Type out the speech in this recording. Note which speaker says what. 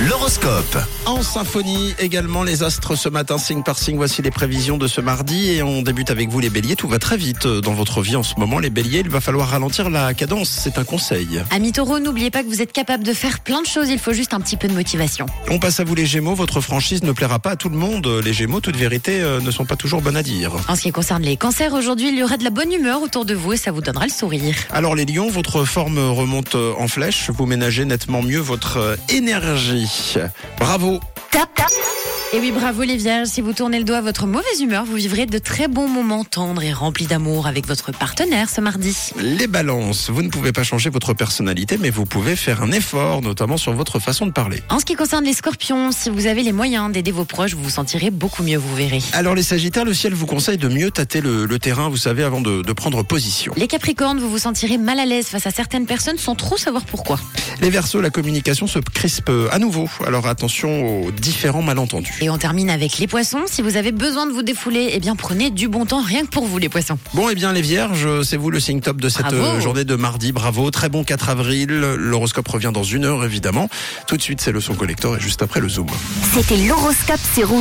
Speaker 1: L'horoscope.
Speaker 2: En symphonie également les astres ce matin, signe par signe. Voici les prévisions de ce mardi et on débute avec vous les béliers. Tout va très vite dans votre vie en ce moment. Les béliers, il va falloir ralentir la cadence. C'est un conseil.
Speaker 3: Amis taureaux, n'oubliez pas que vous êtes capable de faire plein de choses. Il faut juste un petit peu de motivation.
Speaker 2: On passe à vous les gémeaux. Votre franchise ne plaira pas à tout le monde. Les gémeaux, toute vérité, euh, ne sont pas toujours bonnes à dire.
Speaker 3: En ce qui concerne les cancers, aujourd'hui, il y aura de la bonne humeur autour de vous et ça vous donnera le sourire.
Speaker 2: Alors les lions, votre forme remonte en flèche. Vous ménagez nettement mieux votre euh, énergie. Bravo.
Speaker 3: Et oui, bravo les vierges, si vous tournez le doigt à votre mauvaise humeur, vous vivrez de très bons moments tendres et remplis d'amour avec votre partenaire ce mardi.
Speaker 2: Les balances, vous ne pouvez pas changer votre personnalité, mais vous pouvez faire un effort, notamment sur votre façon de parler.
Speaker 3: En ce qui concerne les scorpions, si vous avez les moyens d'aider vos proches, vous vous sentirez beaucoup mieux, vous verrez.
Speaker 2: Alors les sagittaires, le ciel vous conseille de mieux tâter le, le terrain, vous savez, avant de, de prendre position.
Speaker 3: Les capricornes, vous vous sentirez mal à l'aise face à certaines personnes sans trop savoir pourquoi.
Speaker 2: Les versos, la communication se crispe à nouveau, alors attention aux différents malentendus.
Speaker 3: Et on termine avec les poissons. Si vous avez besoin de vous défouler, eh bien prenez du bon temps rien que pour vous les poissons.
Speaker 2: Bon, eh bien les vierges, c'est vous le signe top de cette
Speaker 3: Bravo.
Speaker 2: euh, journée de mardi. Bravo, très bon 4 avril. L'horoscope revient dans une heure, évidemment. Tout de suite, c'est le son collector et juste après le zoom.
Speaker 4: C'était l'horoscope Rouge.